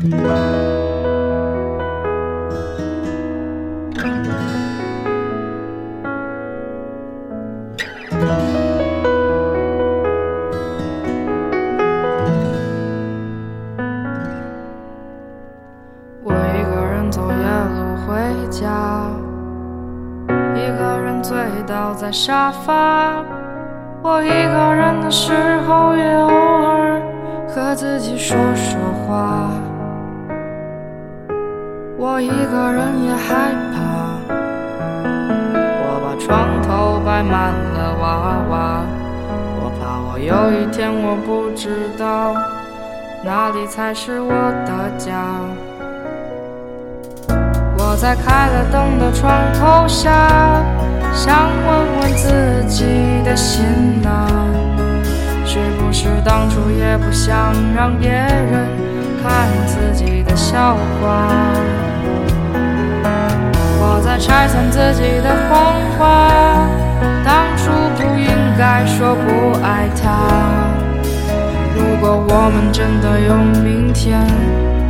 我一个人走夜路回家，一个人醉倒在沙发。我一个人的时候，也偶尔和自己说说话。我一个人也害怕，我把床头摆满了娃娃，我怕我有一天我不知道哪里才是我的家。我在开了灯的床头下，想问问自己的心啊，是不是当初也不想让别人看自己的笑话？我在拆散自己的谎话，当初不应该说不爱他。如果我们真的有明天，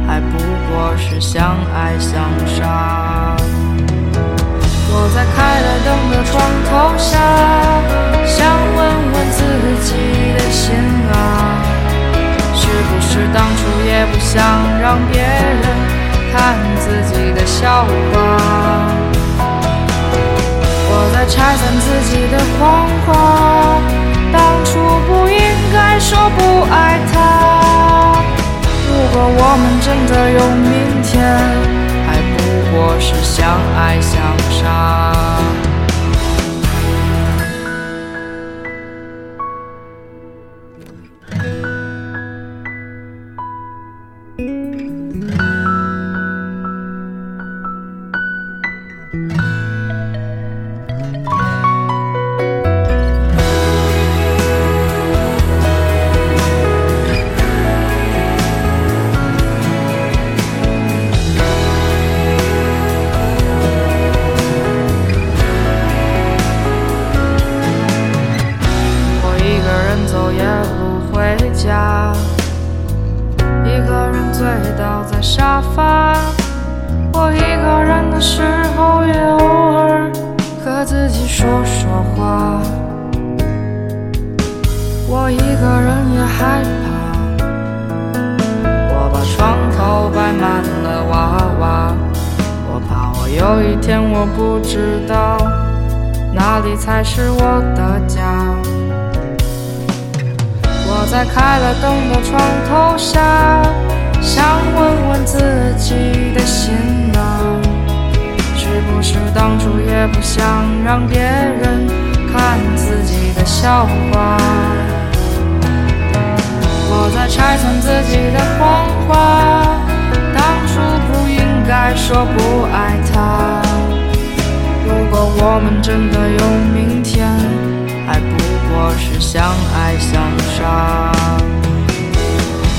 还不过是相爱相杀。我在开了灯别人看自己的笑话？我在拆散自己的谎话，当初不应该说不爱他。如果我们真的有明天，还不过是相爱相沙发。我一个人的时候，也偶尔和自己说说话。我一个人也害怕，我把床头摆满了娃娃，我怕我有一天我不知道哪里才是我的家。我在开了灯的床头下，想问问自己的心啊，是不是当初也不想让别人看自己的笑话？我在拆散自己的谎话，当初不应该说不爱他。如果我们真的有明天，还不过是相爱相杀。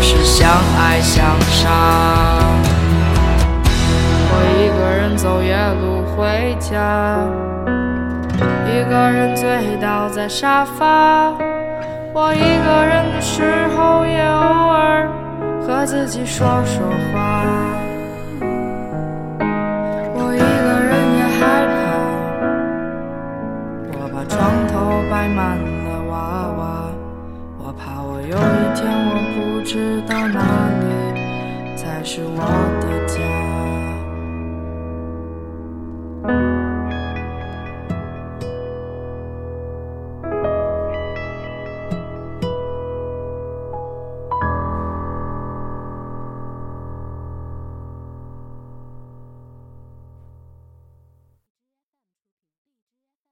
是相爱相杀。我一个人走夜路回家，一个人醉倒在沙发。我一个人的时候，也偶尔和自己说说话。知道哪里才是我的家。